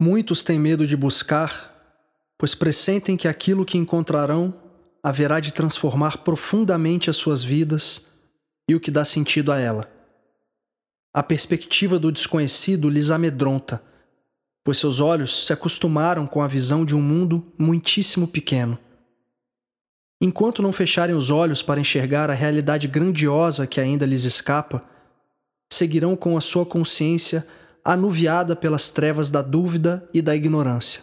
Muitos têm medo de buscar, pois pressentem que aquilo que encontrarão haverá de transformar profundamente as suas vidas e o que dá sentido a ela. A perspectiva do desconhecido lhes amedronta, pois seus olhos se acostumaram com a visão de um mundo muitíssimo pequeno. Enquanto não fecharem os olhos para enxergar a realidade grandiosa que ainda lhes escapa, seguirão com a sua consciência anuviada pelas trevas da dúvida e da ignorância.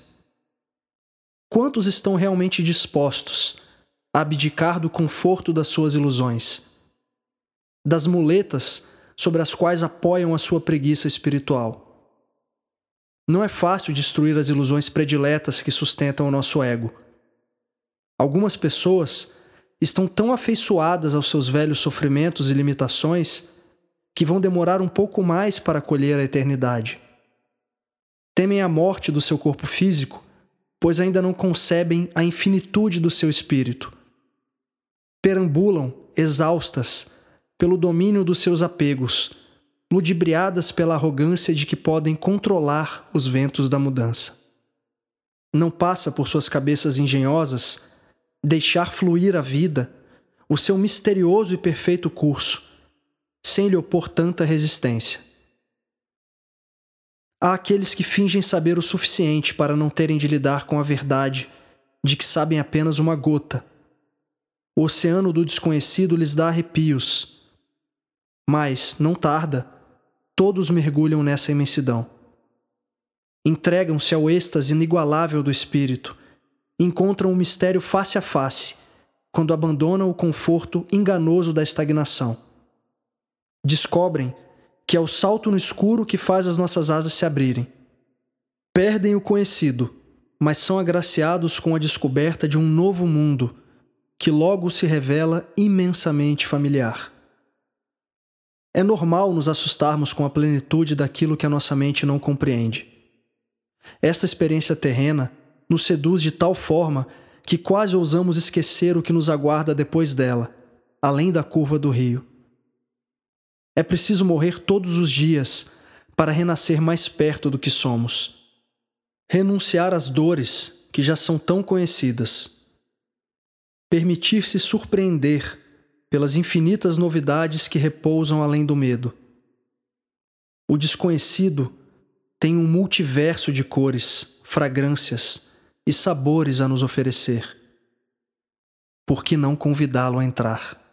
Quantos estão realmente dispostos a abdicar do conforto das suas ilusões, das muletas sobre as quais apoiam a sua preguiça espiritual? Não é fácil destruir as ilusões prediletas que sustentam o nosso ego. Algumas pessoas estão tão afeiçoadas aos seus velhos sofrimentos e limitações que vão demorar um pouco mais para colher a eternidade. Temem a morte do seu corpo físico, pois ainda não concebem a infinitude do seu espírito. Perambulam, exaustas, pelo domínio dos seus apegos, ludibriadas pela arrogância de que podem controlar os ventos da mudança. Não passa por suas cabeças engenhosas deixar fluir a vida, o seu misterioso e perfeito curso sem lhe opor tanta resistência. Há aqueles que fingem saber o suficiente para não terem de lidar com a verdade de que sabem apenas uma gota. O oceano do desconhecido lhes dá arrepios. Mas, não tarda, todos mergulham nessa imensidão. Entregam-se ao êxtase inigualável do espírito, encontram o mistério face a face, quando abandonam o conforto enganoso da estagnação descobrem que é o salto no escuro que faz as nossas asas se abrirem. Perdem o conhecido, mas são agraciados com a descoberta de um novo mundo que logo se revela imensamente familiar. É normal nos assustarmos com a plenitude daquilo que a nossa mente não compreende. Essa experiência terrena nos seduz de tal forma que quase ousamos esquecer o que nos aguarda depois dela, além da curva do rio. É preciso morrer todos os dias para renascer mais perto do que somos. Renunciar às dores que já são tão conhecidas. Permitir-se surpreender pelas infinitas novidades que repousam além do medo. O desconhecido tem um multiverso de cores, fragrâncias e sabores a nos oferecer. Por que não convidá-lo a entrar?